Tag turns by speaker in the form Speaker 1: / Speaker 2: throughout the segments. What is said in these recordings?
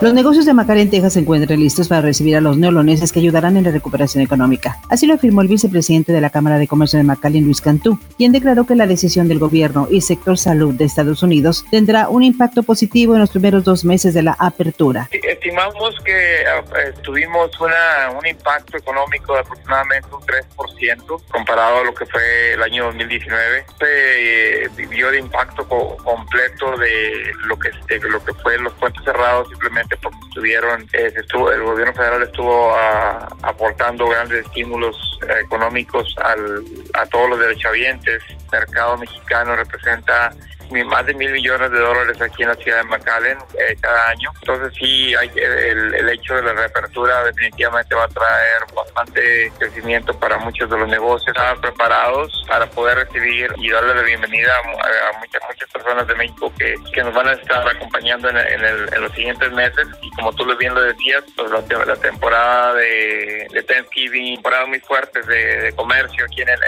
Speaker 1: Los negocios de en Texas, se encuentran listos para recibir a los neoloneses que ayudarán en la recuperación económica. Así lo afirmó el vicepresidente de la Cámara de Comercio de McAllen, Luis Cantú, quien declaró que la decisión del gobierno y sector salud de Estados Unidos tendrá un impacto positivo en los primeros dos meses de la apertura.
Speaker 2: Estimamos que eh, tuvimos una, un impacto económico de aproximadamente un 3% comparado a lo que fue el año 2019. Se eh, vivió de impacto completo de lo que, de lo que fue los puentes cerrados simplemente porque estuvieron, eh, estuvo, el gobierno federal estuvo ah, aportando grandes estímulos económicos al, a todos los derechohabientes. El mercado mexicano representa más de mil millones de dólares aquí en la ciudad de McAllen eh, cada año. Entonces sí, hay, el, el, hecho de la reapertura definitivamente va a traer bastante crecimiento para muchos de los negocios. Estaban preparados para poder recibir y darle la bienvenida a, muchas, muchas personas de México que, que nos van a estar acompañando en, el, en, los siguientes meses. Y como tú bien lo decías, pues la, temporada de, de Thanksgiving, temporadas muy fuertes de, de comercio aquí en el,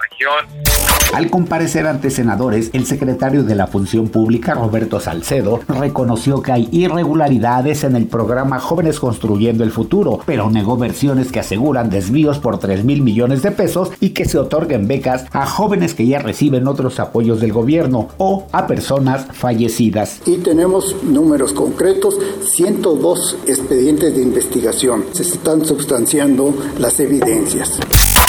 Speaker 2: región.
Speaker 3: Al comparecer ante senadores, el secretario de la Función Pública, Roberto Salcedo, reconoció que hay irregularidades en el programa Jóvenes Construyendo el Futuro, pero negó versiones que aseguran desvíos por 3 mil millones de pesos y que se otorguen becas a jóvenes que ya reciben otros apoyos del gobierno o a personas fallecidas.
Speaker 4: Y tenemos números concretos, 102 expedientes de investigación. Se están sustanciando las evidencias.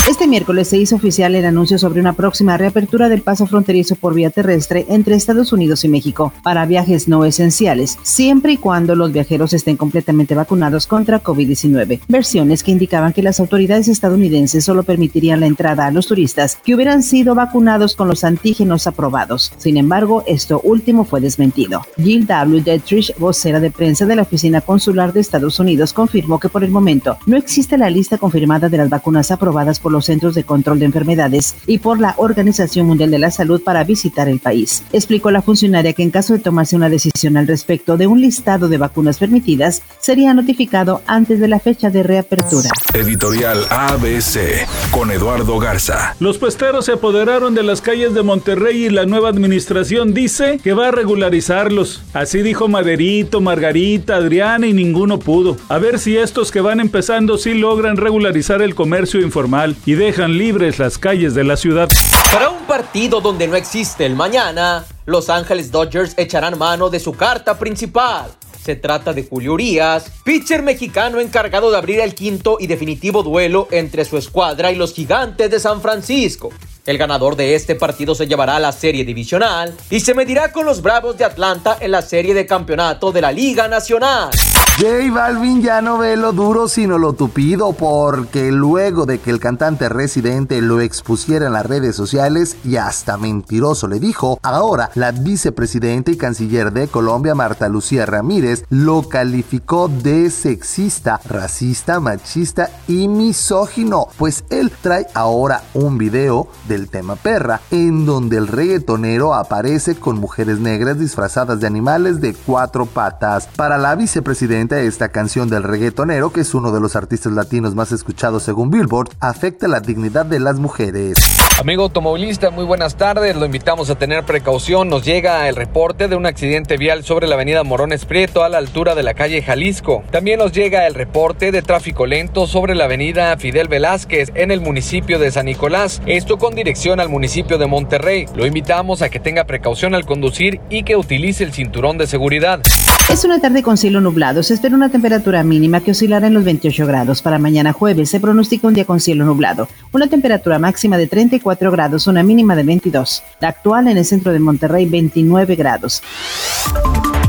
Speaker 1: Este miércoles se hizo oficial el anuncio sobre una próxima reapertura del paso fronterizo por vía terrestre entre Estados Unidos y México para viajes no esenciales, siempre y cuando los viajeros estén completamente vacunados contra COVID-19. Versiones que indicaban que las autoridades estadounidenses solo permitirían la entrada a los turistas que hubieran sido vacunados con los antígenos aprobados. Sin embargo, esto último fue desmentido. Jill W. Detrich, vocera de prensa de la Oficina Consular de Estados Unidos, confirmó que por el momento no existe la lista confirmada de las vacunas aprobadas por los Centros de Control de Enfermedades y por la Organización Mundial de la Salud para visitar el país. Explicó la funcionaria que en caso de tomarse una decisión al respecto de un listado de vacunas permitidas, sería notificado antes de la fecha de reapertura.
Speaker 5: Editorial ABC con Eduardo Garza.
Speaker 6: Los puesteros se apoderaron de las calles de Monterrey y la nueva administración dice que va a regularizarlos. Así dijo Maderito, Margarita, Adriana y ninguno pudo. A ver si estos que van empezando sí logran regularizar el comercio informal y dejan libres las calles de la ciudad.
Speaker 7: Para un partido donde no existe el mañana, Los Ángeles Dodgers echarán mano de su carta principal. Se trata de Julio Urias, pitcher mexicano encargado de abrir el quinto y definitivo duelo entre su escuadra y los gigantes de San Francisco. El ganador de este partido se llevará a la serie divisional y se medirá con los Bravos de Atlanta en la serie de campeonato de la Liga Nacional.
Speaker 8: J Balvin ya no ve lo duro sino lo tupido porque luego de que el cantante residente lo expusiera en las redes sociales y hasta mentiroso le dijo, ahora la vicepresidenta y canciller de Colombia Marta Lucía Ramírez lo calificó de sexista, racista, machista y misógino, pues él trae ahora un video del tema perra en donde el reggaetonero aparece con mujeres negras disfrazadas de animales de cuatro patas. Para la vicepresidenta esta canción del reggaetonero, que es uno de los artistas latinos más escuchados según Billboard, afecta la dignidad de las mujeres.
Speaker 9: Amigo automovilista, muy buenas tardes. Lo invitamos a tener precaución. Nos llega el reporte de un accidente vial sobre la avenida Morones Prieto a la altura de la calle Jalisco. También nos llega el reporte de tráfico lento sobre la avenida Fidel Velázquez en el municipio de San Nicolás. Esto con dirección al municipio de Monterrey. Lo invitamos a que tenga precaución al conducir y que utilice el cinturón de seguridad.
Speaker 1: Es una tarde con cielo nublado. Se espera una temperatura mínima que oscilará en los 28 grados. Para mañana jueves se pronostica un día con cielo nublado. Una temperatura máxima de 34 grados, una mínima de 22. La actual en el centro de Monterrey, 29 grados.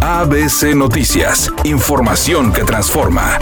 Speaker 5: ABC Noticias. Información que transforma.